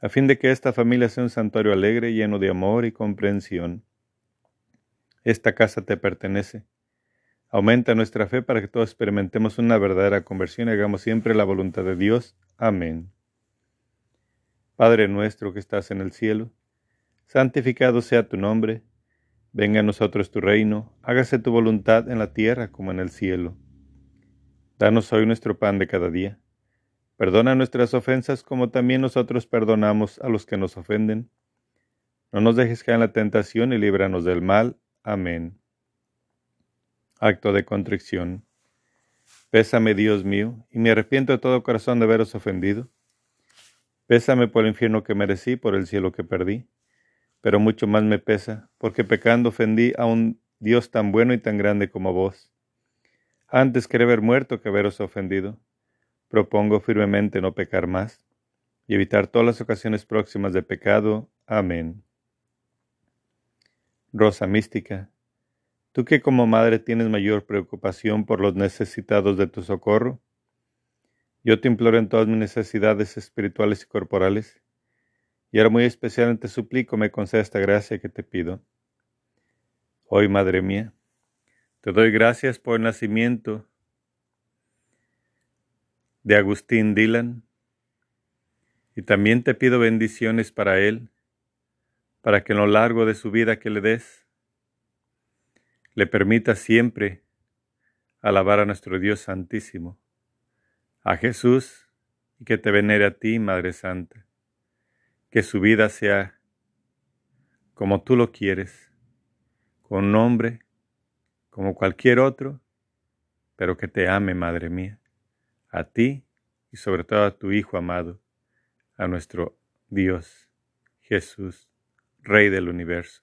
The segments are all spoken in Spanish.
a fin de que esta familia sea un santuario alegre, lleno de amor y comprensión. Esta casa te pertenece. Aumenta nuestra fe para que todos experimentemos una verdadera conversión y hagamos siempre la voluntad de Dios. Amén. Padre nuestro que estás en el cielo, santificado sea tu nombre, venga a nosotros tu reino, hágase tu voluntad en la tierra como en el cielo. Danos hoy nuestro pan de cada día Perdona nuestras ofensas como también nosotros perdonamos a los que nos ofenden. No nos dejes caer en la tentación y líbranos del mal. Amén. Acto de contrición. Pésame, Dios mío, y me arrepiento de todo corazón de haberos ofendido. Pésame por el infierno que merecí, por el cielo que perdí. Pero mucho más me pesa, porque pecando ofendí a un Dios tan bueno y tan grande como vos. Antes quería haber muerto que haberos ofendido. Propongo firmemente no pecar más y evitar todas las ocasiones próximas de pecado. Amén. Rosa mística, tú que como madre tienes mayor preocupación por los necesitados de tu socorro, yo te imploro en todas mis necesidades espirituales y corporales, y ahora muy especialmente suplico me conceda esta gracia que te pido. Hoy, Madre mía, te doy gracias por el nacimiento de Agustín Dylan. Y también te pido bendiciones para él, para que en lo largo de su vida que le des, le permita siempre alabar a nuestro Dios Santísimo, a Jesús, y que te venere a ti, Madre Santa, que su vida sea como tú lo quieres, con nombre como cualquier otro, pero que te ame, Madre mía a ti y sobre todo a tu Hijo amado, a nuestro Dios, Jesús, Rey del universo.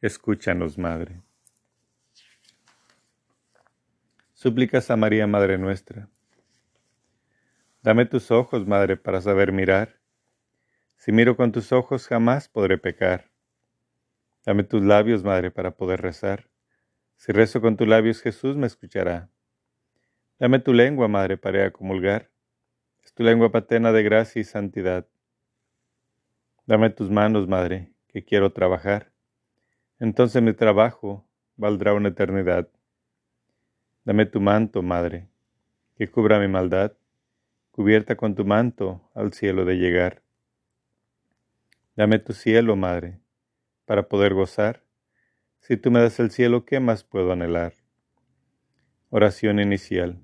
Escúchanos, Madre. Súplicas a María, Madre nuestra. Dame tus ojos, Madre, para saber mirar. Si miro con tus ojos jamás podré pecar. Dame tus labios, Madre, para poder rezar. Si rezo con tus labios, Jesús me escuchará. Dame tu lengua, Madre, para comulgar. Es tu lengua paterna de gracia y santidad. Dame tus manos, Madre, que quiero trabajar. Entonces mi trabajo valdrá una eternidad. Dame tu manto, Madre, que cubra mi maldad, cubierta con tu manto al cielo de llegar. Dame tu cielo, Madre, para poder gozar. Si tú me das el cielo, ¿qué más puedo anhelar? Oración inicial.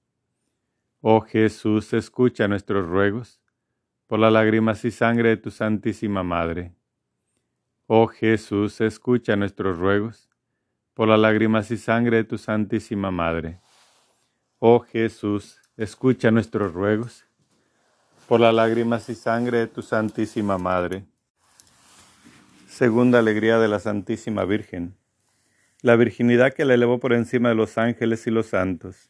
Oh Jesús, escucha nuestros ruegos por las lágrimas y sangre de tu Santísima Madre. Oh Jesús, escucha nuestros ruegos por las lágrimas y sangre de tu Santísima Madre. Oh Jesús, escucha nuestros ruegos, por las lágrimas y sangre de tu Santísima Madre. Segunda alegría de la Santísima Virgen, la virginidad que la elevó por encima de los ángeles y los santos.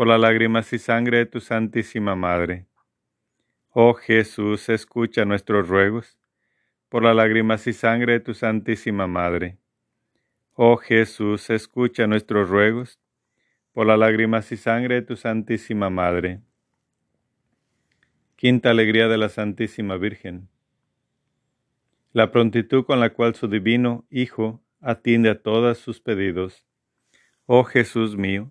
por las lágrimas y sangre de tu Santísima Madre. Oh Jesús, escucha nuestros ruegos, por las lágrimas y sangre de tu Santísima Madre. Oh Jesús, escucha nuestros ruegos, por las lágrimas y sangre de tu Santísima Madre. Quinta alegría de la Santísima Virgen. La prontitud con la cual su divino Hijo atiende a todos sus pedidos. Oh Jesús mío,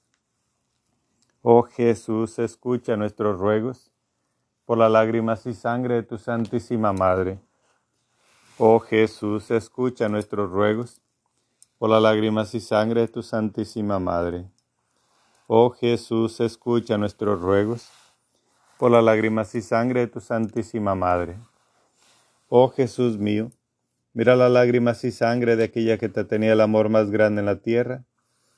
Oh Jesús, escucha nuestros ruegos por las lágrimas y sangre de tu Santísima Madre. Oh Jesús, escucha nuestros ruegos por las lágrimas y sangre de tu Santísima Madre. Oh Jesús, escucha nuestros ruegos por las lágrimas y sangre de tu Santísima Madre. Oh Jesús mío, Mira las lágrimas y sangre de aquella que te tenía el amor más grande en la tierra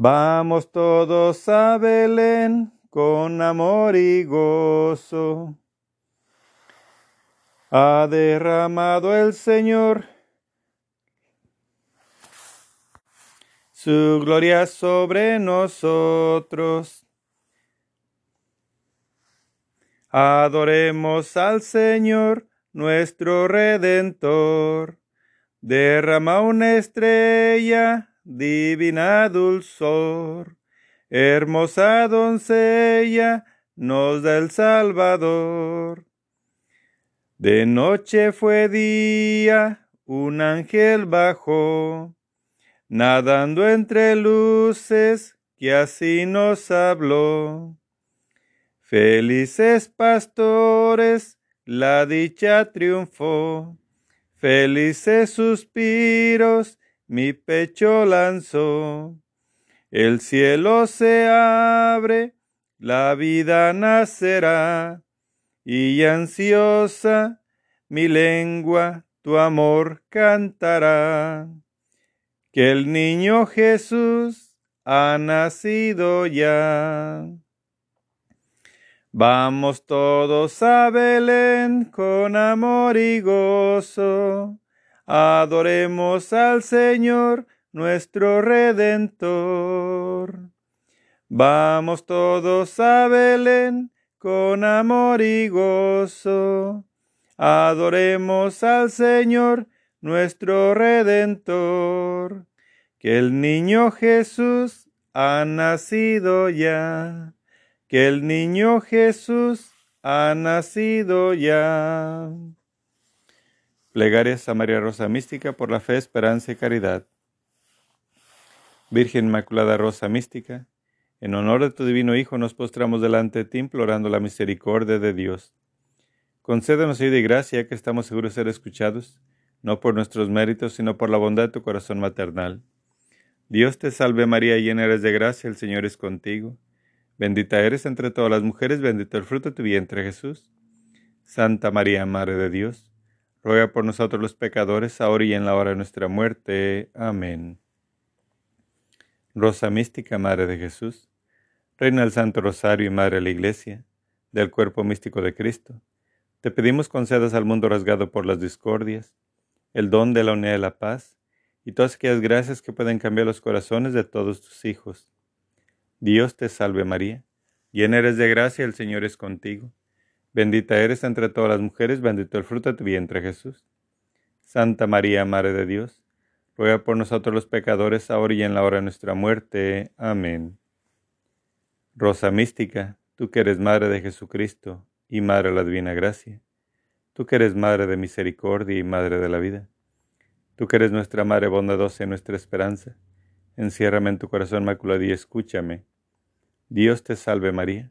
Vamos todos a Belén con amor y gozo. Ha derramado el Señor su gloria sobre nosotros. Adoremos al Señor, nuestro Redentor. Derrama una estrella divina dulzor, hermosa doncella, nos da el Salvador. De noche fue día, un ángel bajó, nadando entre luces, que así nos habló. Felices pastores, la dicha triunfó, felices suspiros, mi pecho lanzó. El cielo se abre, la vida nacerá, y ansiosa mi lengua tu amor cantará. Que el niño Jesús ha nacido ya. Vamos todos a Belén con amor y gozo Adoremos al Señor, nuestro Redentor. Vamos todos a Belén con amor y gozo. Adoremos al Señor, nuestro Redentor. Que el niño Jesús ha nacido ya. Que el niño Jesús ha nacido ya. Plegarias a María Rosa Mística por la fe, esperanza y caridad. Virgen Inmaculada Rosa Mística, en honor de tu divino Hijo nos postramos delante de ti implorando la misericordia de Dios. Concédenos hoy de gracia que estamos seguros de ser escuchados, no por nuestros méritos, sino por la bondad de tu corazón maternal. Dios te salve María, llena eres de gracia, el Señor es contigo. Bendita eres entre todas las mujeres, bendito el fruto de tu vientre Jesús. Santa María, Madre de Dios ruega por nosotros los pecadores, ahora y en la hora de nuestra muerte. Amén. Rosa mística, Madre de Jesús, Reina del Santo Rosario y Madre de la Iglesia, del cuerpo místico de Cristo, te pedimos concedas al mundo rasgado por las discordias, el don de la unidad y la paz, y todas aquellas gracias que pueden cambiar los corazones de todos tus hijos. Dios te salve María, llena eres de gracia, el Señor es contigo. Bendita eres entre todas las mujeres, bendito el fruto de tu vientre Jesús. Santa María, Madre de Dios, ruega por nosotros los pecadores, ahora y en la hora de nuestra muerte. Amén. Rosa mística, tú que eres Madre de Jesucristo y Madre de la Divina Gracia, tú que eres Madre de Misericordia y Madre de la vida, tú que eres nuestra Madre bondadosa y nuestra esperanza, enciérrame en tu corazón maculado y escúchame. Dios te salve María,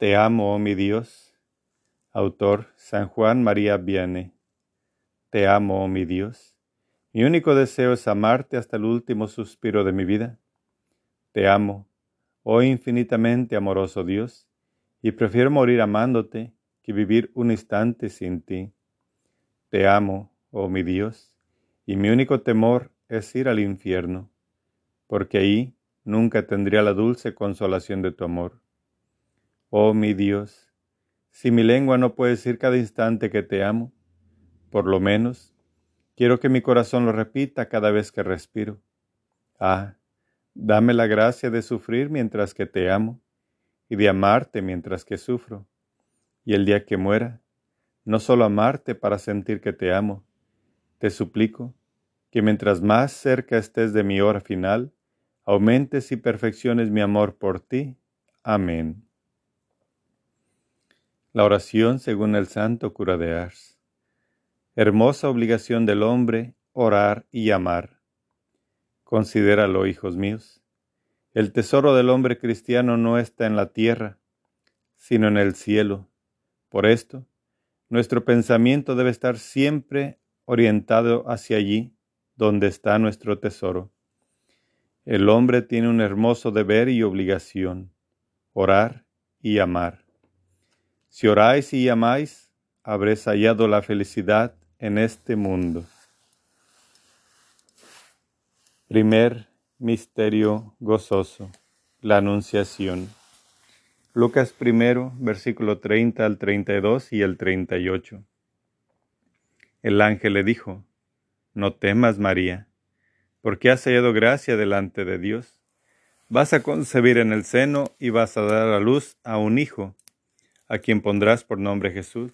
Te amo, oh mi Dios. Autor San Juan María Vianney. Te amo, oh mi Dios. Mi único deseo es amarte hasta el último suspiro de mi vida. Te amo, oh infinitamente amoroso Dios y prefiero morir amándote que vivir un instante sin ti. Te amo, oh mi Dios, y mi único temor es ir al infierno, porque ahí nunca tendría la dulce consolación de tu amor. Oh mi Dios, si mi lengua no puede decir cada instante que te amo, por lo menos quiero que mi corazón lo repita cada vez que respiro. Ah, dame la gracia de sufrir mientras que te amo y de amarte mientras que sufro. Y el día que muera, no solo amarte para sentir que te amo, te suplico que mientras más cerca estés de mi hora final, aumentes y perfecciones mi amor por ti. Amén. La oración según el Santo Cura de Ars. Hermosa obligación del hombre, orar y amar. Considéralo, hijos míos el tesoro del hombre cristiano no está en la tierra, sino en el cielo. Por esto, nuestro pensamiento debe estar siempre orientado hacia allí, donde está nuestro tesoro. El hombre tiene un hermoso deber y obligación, orar y amar. Si oráis y amáis, habréis hallado la felicidad en este mundo. Primer Misterio gozoso. La Anunciación. Lucas primero, versículo 30 al 32 y el 38. El ángel le dijo, No temas, María, porque has hallado gracia delante de Dios. Vas a concebir en el seno y vas a dar a luz a un hijo, a quien pondrás por nombre Jesús.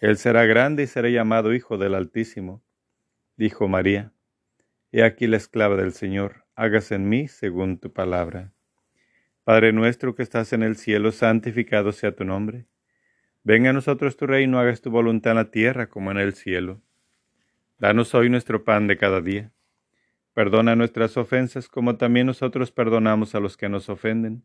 Él será grande y será llamado Hijo del Altísimo. Dijo María, He aquí la esclava del Señor hágase en mí según tu palabra. Padre nuestro que estás en el cielo, santificado sea tu nombre. Venga a nosotros tu reino, hagas tu voluntad en la tierra como en el cielo. Danos hoy nuestro pan de cada día. Perdona nuestras ofensas como también nosotros perdonamos a los que nos ofenden.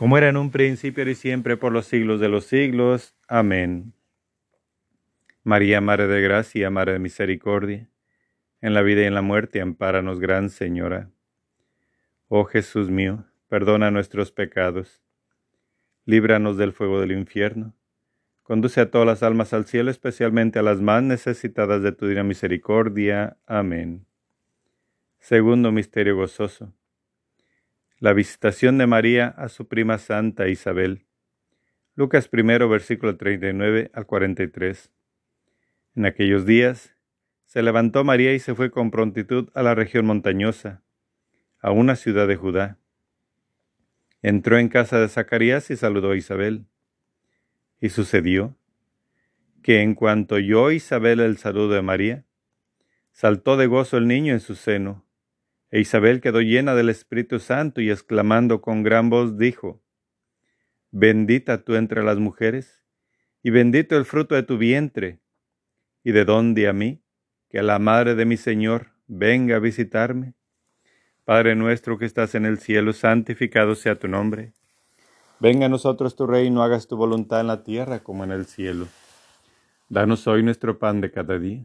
como era en un principio y siempre por los siglos de los siglos. Amén. María, Madre de Gracia, Madre de Misericordia, en la vida y en la muerte, ampáranos, Gran Señora. Oh Jesús mío, perdona nuestros pecados, líbranos del fuego del infierno Conduce a todas las almas al cielo, especialmente a las más necesitadas de tu divina misericordia. Amén. Segundo misterio gozoso. La visitación de María a su prima santa Isabel. Lucas primero, versículo 39 al 43. En aquellos días se levantó María y se fue con prontitud a la región montañosa, a una ciudad de Judá. Entró en casa de Zacarías y saludó a Isabel. Y sucedió que en cuanto oyó Isabel el saludo de María, saltó de gozo el niño en su seno, e Isabel quedó llena del Espíritu Santo y exclamando con gran voz dijo, Bendita tú entre las mujeres, y bendito el fruto de tu vientre, y de dónde a mí, que a la madre de mi Señor venga a visitarme. Padre nuestro que estás en el cielo, santificado sea tu nombre Venga a nosotros tu reino, hagas tu voluntad en la tierra como en el cielo. Danos hoy nuestro pan de cada día.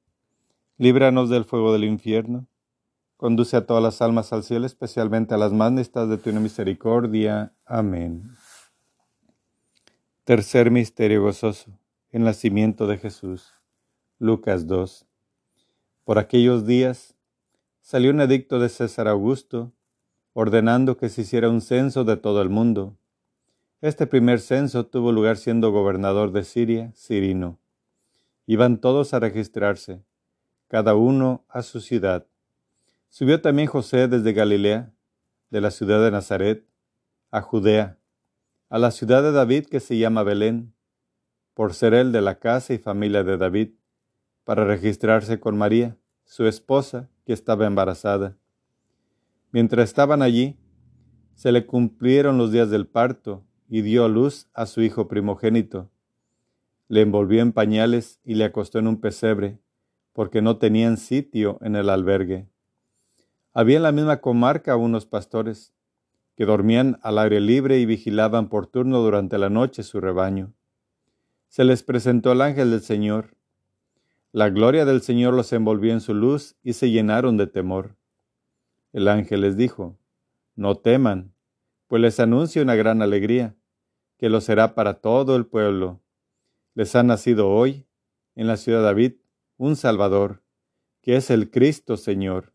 líbranos del fuego del infierno Conduce a todas las almas al cielo, especialmente a las más necesitadas de tu misericordia. Amén. Tercer misterio gozoso, el nacimiento de Jesús. Lucas 2. Por aquellos días salió un edicto de César Augusto, ordenando que se hiciera un censo de todo el mundo. Este primer censo tuvo lugar siendo gobernador de Siria, Cirino. Iban todos a registrarse, cada uno a su ciudad. Subió también José desde Galilea, de la ciudad de Nazaret, a Judea, a la ciudad de David que se llama Belén, por ser él de la casa y familia de David, para registrarse con María, su esposa, que estaba embarazada. Mientras estaban allí, se le cumplieron los días del parto y dio a luz a su hijo primogénito. Le envolvió en pañales y le acostó en un pesebre, porque no tenían sitio en el albergue. Había en la misma comarca unos pastores que dormían al aire libre y vigilaban por turno durante la noche su rebaño. Se les presentó el ángel del Señor. La gloria del Señor los envolvió en su luz y se llenaron de temor. El ángel les dijo, No teman, pues les anuncio una gran alegría, que lo será para todo el pueblo. Les ha nacido hoy, en la ciudad de David, un Salvador, que es el Cristo Señor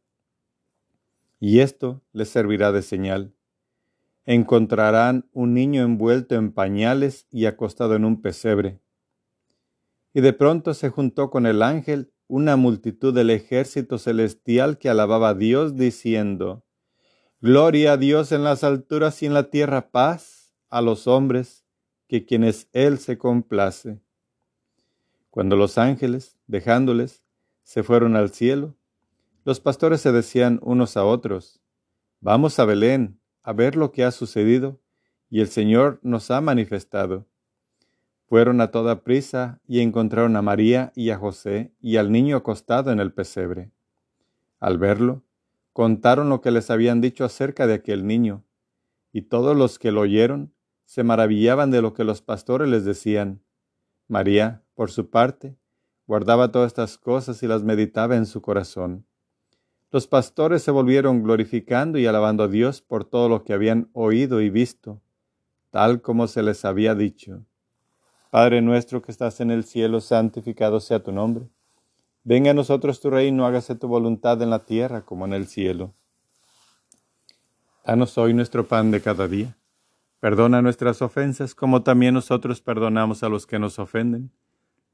y esto les servirá de señal. Encontrarán un niño envuelto en pañales y acostado en un pesebre. Y de pronto se juntó con el ángel una multitud del ejército celestial que alababa a Dios diciendo, Gloria a Dios en las alturas y en la tierra paz a los hombres, que quienes Él se complace. Cuando los ángeles, dejándoles, se fueron al cielo, los pastores se decían unos a otros, Vamos a Belén a ver lo que ha sucedido, y el Señor nos ha manifestado. Fueron a toda prisa y encontraron a María y a José y al niño acostado en el pesebre. Al verlo, contaron lo que les habían dicho acerca de aquel niño, y todos los que lo oyeron se maravillaban de lo que los pastores les decían. María, por su parte, guardaba todas estas cosas y las meditaba en su corazón. Los pastores se volvieron glorificando y alabando a Dios por todo lo que habían oído y visto, tal como se les había dicho. Padre nuestro que estás en el cielo, santificado sea tu nombre. Venga a nosotros tu reino, hágase tu voluntad en la tierra como en el cielo. Danos hoy nuestro pan de cada día. Perdona nuestras ofensas como también nosotros perdonamos a los que nos ofenden.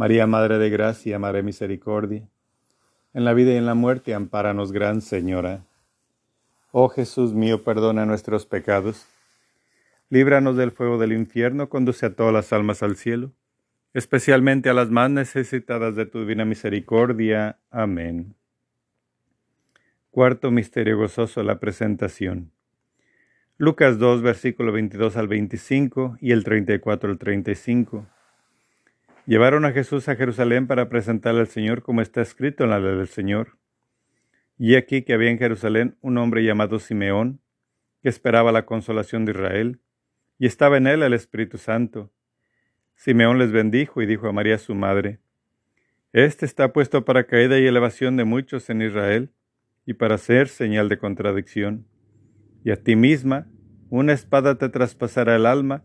María, Madre de Gracia, Madre Misericordia, en la vida y en la muerte, ampáranos, Gran Señora. Oh Jesús mío, perdona nuestros pecados líbranos del fuego del infierno, conduce a todas las almas al cielo, especialmente a las más necesitadas de tu divina misericordia. Amén. Cuarto misterio gozoso, la presentación. Lucas 2, versículo 22 al 25 y el 34 al 35. Llevaron a Jesús a Jerusalén para presentarle al Señor como está escrito en la ley del Señor. Y aquí que había en Jerusalén un hombre llamado Simeón, que esperaba la consolación de Israel, y estaba en él el Espíritu Santo. Simeón les bendijo y dijo a María su madre, Este está puesto para caída y elevación de muchos en Israel, y para ser señal de contradicción. Y a ti misma una espada te traspasará el alma,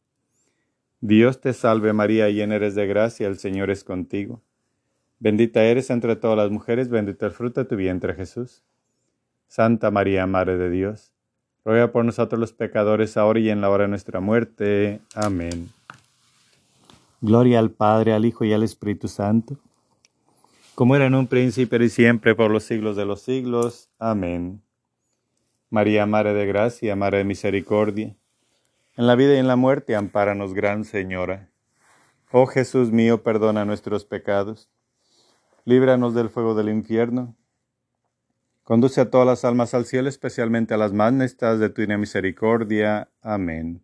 Dios te salve María, llena eres de gracia, el Señor es contigo. Bendita eres entre todas las mujeres, bendito el fruto de tu vientre Jesús. Santa María, Madre de Dios, ruega por nosotros los pecadores, ahora y en la hora de nuestra muerte. Amén. Gloria al Padre, al Hijo y al Espíritu Santo, como era en un príncipe y siempre por los siglos de los siglos. Amén. María, Madre de Gracia, Madre de Misericordia, en la vida y en la muerte, ampáranos, Gran Señora. Oh Jesús mío, perdona nuestros pecados, líbranos del fuego del infierno, conduce a todas las almas al cielo, especialmente a las más necesitadas de tu misericordia. Amén.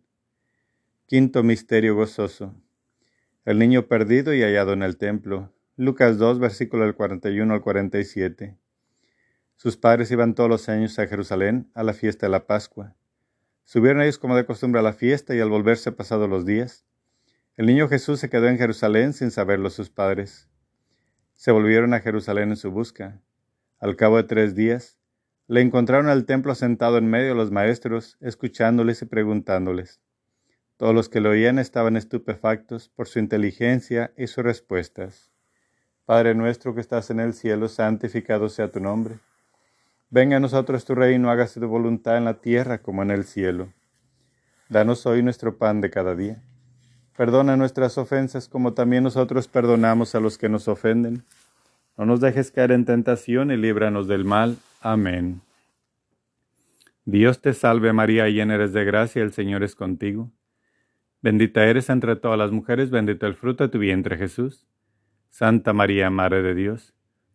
Quinto Misterio Gozoso. El niño perdido y hallado en el templo. Lucas 2, versículo del 41 al 47. Sus padres iban todos los años a Jerusalén a la fiesta de la Pascua. Subieron ellos como de costumbre a la fiesta y al volverse pasados los días, el niño Jesús se quedó en Jerusalén sin saberlo sus padres. Se volvieron a Jerusalén en su busca. Al cabo de tres días, le encontraron al templo sentado en medio de los maestros, escuchándoles y preguntándoles. Todos los que lo oían estaban estupefactos por su inteligencia y sus respuestas. Padre nuestro que estás en el cielo, santificado sea tu nombre. Venga a nosotros tu reino, hágase tu voluntad en la tierra como en el cielo. Danos hoy nuestro pan de cada día. Perdona nuestras ofensas como también nosotros perdonamos a los que nos ofenden. No nos dejes caer en tentación y líbranos del mal. Amén. Dios te salve María, llena eres de gracia, el Señor es contigo. Bendita eres entre todas las mujeres, bendito el fruto de tu vientre Jesús. Santa María, Madre de Dios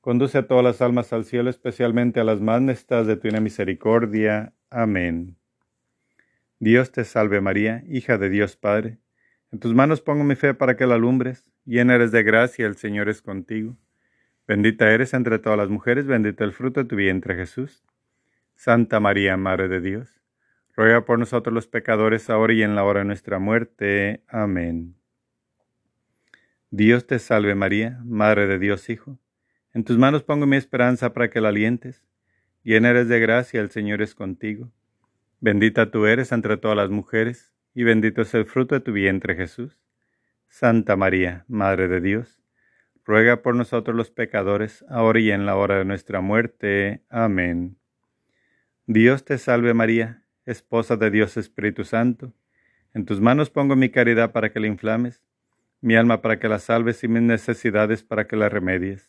conduce a todas las almas al cielo, especialmente a las más necesitadas de tu misericordia. Amén. Dios te salve María, hija de Dios Padre. En tus manos pongo mi fe para que la alumbres. Llena eres de gracia, el Señor es contigo. Bendita eres entre todas las mujeres, bendito el fruto de tu vientre Jesús. Santa María, Madre de Dios, ruega por nosotros los pecadores, ahora y en la hora de nuestra muerte. Amén. Dios te salve María, Madre de Dios Hijo. En tus manos pongo mi esperanza para que la alientes. Llena eres de gracia, el Señor es contigo. Bendita tú eres entre todas las mujeres, y bendito es el fruto de tu vientre Jesús. Santa María, Madre de Dios, ruega por nosotros los pecadores, ahora y en la hora de nuestra muerte. Amén. Dios te salve María, esposa de Dios Espíritu Santo. En tus manos pongo mi caridad para que la inflames, mi alma para que la salves y mis necesidades para que la remedies.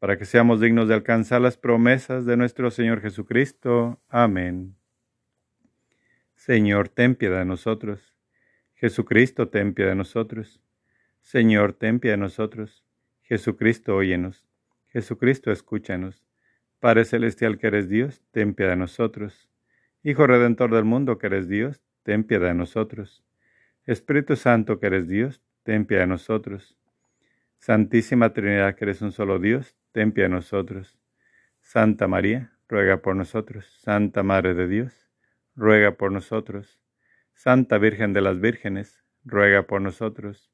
para que seamos dignos de alcanzar las promesas de nuestro Señor Jesucristo. Amén. Señor, ten piedad de nosotros. Jesucristo, ten piedad de nosotros. Señor, ten piedad de nosotros. Jesucristo, óyenos. Jesucristo, escúchanos. Padre Celestial que eres Dios, ten piedad de nosotros. Hijo Redentor del mundo que eres Dios, ten piedad de nosotros. Espíritu Santo que eres Dios, ten piedad de nosotros. Santísima Trinidad que eres un solo Dios, ten piedad de nosotros. Santa María, ruega por nosotros. Santa Madre de Dios, ruega por nosotros. Santa Virgen de las Vírgenes, ruega por nosotros.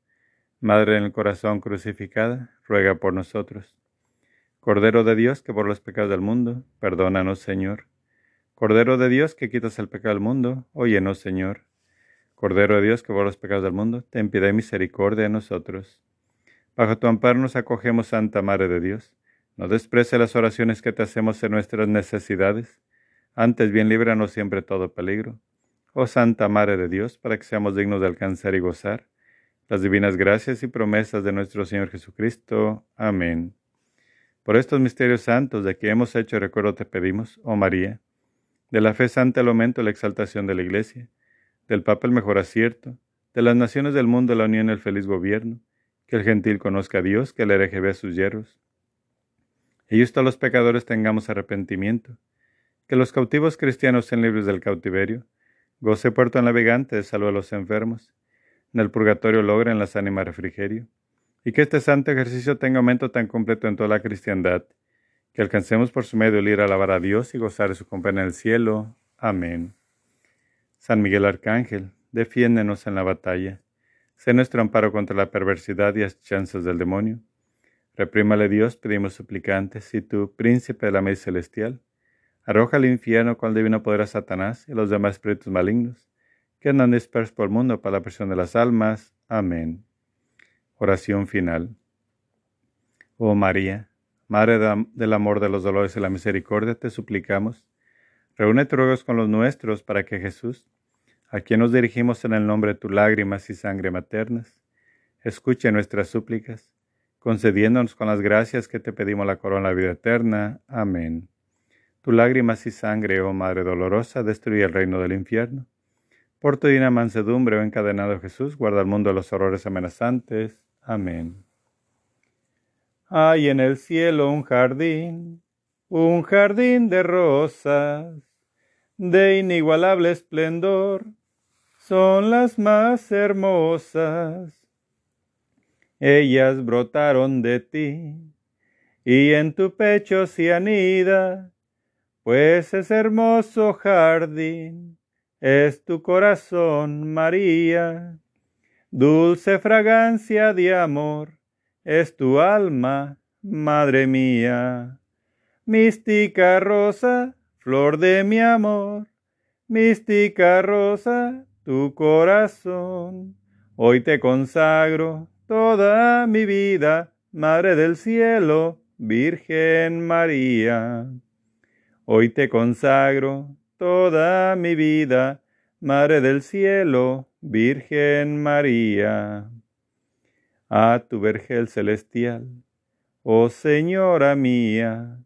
Madre en el corazón crucificada, ruega por nosotros. Cordero de Dios que por los pecados del mundo, perdónanos, Señor. Cordero de Dios que quitas el pecado del mundo, óyenos, Señor. Cordero de Dios que por los pecados del mundo, ten piedad y misericordia de nosotros. Bajo tu amparo nos acogemos, Santa Madre de Dios. No desprece las oraciones que te hacemos en nuestras necesidades. Antes bien líbranos siempre todo peligro. Oh Santa Madre de Dios, para que seamos dignos de alcanzar y gozar las divinas gracias y promesas de nuestro Señor Jesucristo. Amén. Por estos misterios santos de que hemos hecho recuerdo te pedimos, oh María, de la fe santa el aumento y la exaltación de la Iglesia, del Papa el mejor acierto, de las naciones del mundo la unión y el feliz gobierno, que el gentil conozca a Dios, que el hereje vea sus hierros. Y justo los pecadores tengamos arrepentimiento, que los cautivos cristianos sean libres del cautiverio, goce puerto navegante, salud a los enfermos, en el purgatorio logren las ánimas refrigerio y que este santo ejercicio tenga aumento tan completo en toda la cristiandad, que alcancemos por su medio el ir a alabar a Dios y gozar de su compañía en el cielo. Amén. San Miguel Arcángel, defiéndenos en la batalla. Sé nuestro amparo contra la perversidad y las chances del demonio. Reprímale Dios, pedimos suplicantes, y tú, príncipe de la mesa celestial, arroja al infierno con el divino poder a Satanás y los demás espíritus malignos, que andan dispersos por el mundo para la presión de las almas. Amén. Oración final. Oh María, Madre del amor, de los dolores y la misericordia, te suplicamos, Reúne tus ruegos con los nuestros para que Jesús, a quien nos dirigimos en el nombre de tus lágrimas y sangre maternas, escuche nuestras súplicas, concediéndonos con las gracias que te pedimos la corona de la vida eterna. Amén. Tu lágrimas y sangre, oh Madre dolorosa, destruye el reino del infierno. Por tu divina mansedumbre, oh encadenado Jesús, guarda el mundo de los horrores amenazantes. Amén. Hay en el cielo un jardín, un jardín de rosas de inigualable esplendor, son las más hermosas. Ellas brotaron de ti, y en tu pecho se anida, pues es hermoso jardín, es tu corazón, María. Dulce fragancia de amor, es tu alma, Madre mía. Mística rosa, Flor de mi amor, mística rosa, tu corazón. Hoy te consagro toda mi vida, Madre del Cielo, Virgen María. Hoy te consagro toda mi vida, Madre del Cielo, Virgen María. A tu vergel celestial, oh Señora mía,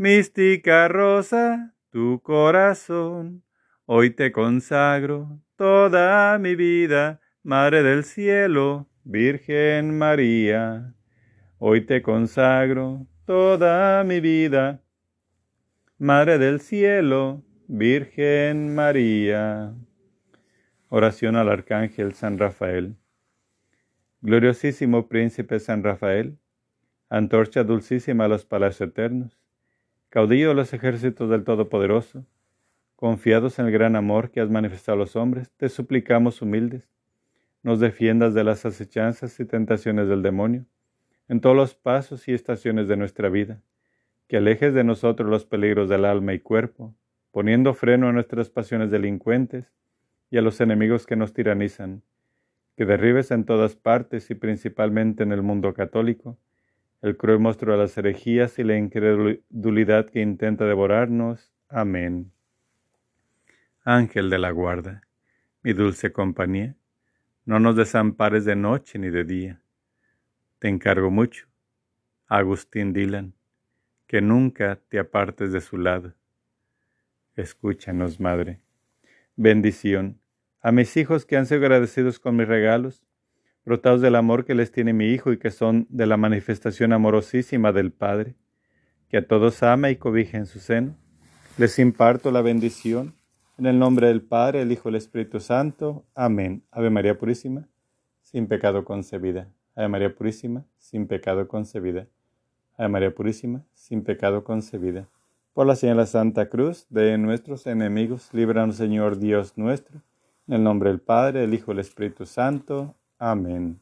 Mística rosa, tu corazón, hoy te consagro toda mi vida, Madre del Cielo, Virgen María. Hoy te consagro toda mi vida, Madre del Cielo, Virgen María. Oración al Arcángel San Rafael. Gloriosísimo Príncipe San Rafael, antorcha dulcísima a los palacios eternos caudillo de los ejércitos del Todopoderoso, confiados en el gran amor que has manifestado a los hombres, te suplicamos humildes, nos defiendas de las acechanzas y tentaciones del demonio, en todos los pasos y estaciones de nuestra vida, que alejes de nosotros los peligros del alma y cuerpo, poniendo freno a nuestras pasiones delincuentes y a los enemigos que nos tiranizan, que derribes en todas partes y principalmente en el mundo católico, el cruel monstruo de las herejías y la incredulidad que intenta devorarnos. Amén. Ángel de la guarda, mi dulce compañía, no nos desampares de noche ni de día. Te encargo mucho, Agustín Dylan, que nunca te apartes de su lado. Escúchanos, Madre. Bendición a mis hijos que han sido agradecidos con mis regalos brotados del amor que les tiene mi Hijo y que son de la manifestación amorosísima del Padre, que a todos ama y cobija en su seno. Les imparto la bendición en el nombre del Padre, el Hijo y el Espíritu Santo. Amén. Ave María Purísima, sin pecado concebida. Ave María Purísima, sin pecado concebida. Ave María Purísima, sin pecado concebida. Por la señal de Santa Cruz de nuestros enemigos, líbranos Señor Dios nuestro. En el nombre del Padre, del Hijo y del Espíritu Santo. Amén.